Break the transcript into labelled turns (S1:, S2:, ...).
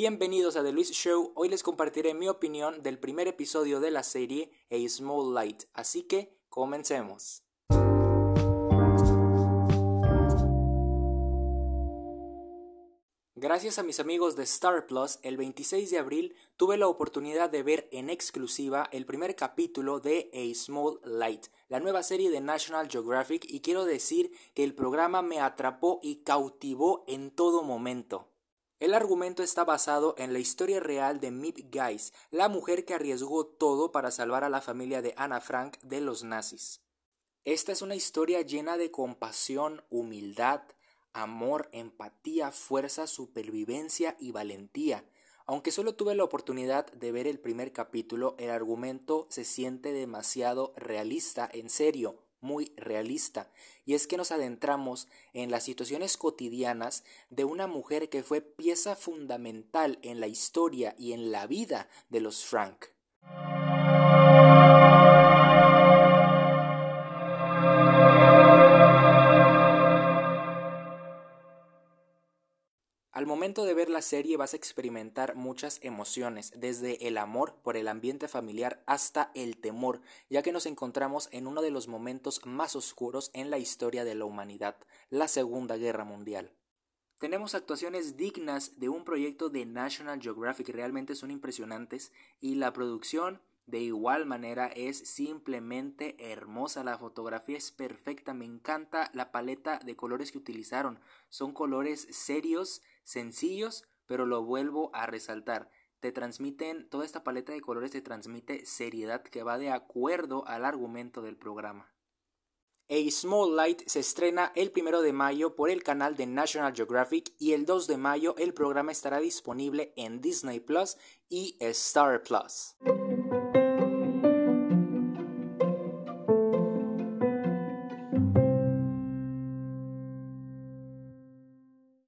S1: Bienvenidos a The Luis Show, hoy les compartiré mi opinión del primer episodio de la serie A Small Light, así que comencemos. Gracias a mis amigos de Star Plus, el 26 de abril tuve la oportunidad de ver en exclusiva el primer capítulo de A Small Light, la nueva serie de National Geographic, y quiero decir que el programa me atrapó y cautivó en todo momento. El argumento está basado en la historia real de Mip Geis, la mujer que arriesgó todo para salvar a la familia de Anna Frank de los nazis. Esta es una historia llena de compasión, humildad, amor, empatía, fuerza, supervivencia y valentía. Aunque solo tuve la oportunidad de ver el primer capítulo, el argumento se siente demasiado realista, en serio, muy realista, y es que nos adentramos en las situaciones cotidianas de una mujer que fue pieza fundamental en la historia y en la vida de los Frank. Al momento de ver la serie vas a experimentar muchas emociones, desde el amor por el ambiente familiar hasta el temor, ya que nos encontramos en uno de los momentos más oscuros en la historia de la humanidad, la Segunda Guerra Mundial. Tenemos actuaciones dignas de un proyecto de National Geographic, realmente son impresionantes, y la producción de igual manera es simplemente hermosa, la fotografía es perfecta, me encanta la paleta de colores que utilizaron, son colores serios, sencillos, pero lo vuelvo a resaltar. Te transmiten, toda esta paleta de colores te transmite seriedad que va de acuerdo al argumento del programa. A Small Light se estrena el primero de mayo por el canal de National Geographic y el 2 de mayo el programa estará disponible en Disney Plus y Star Plus.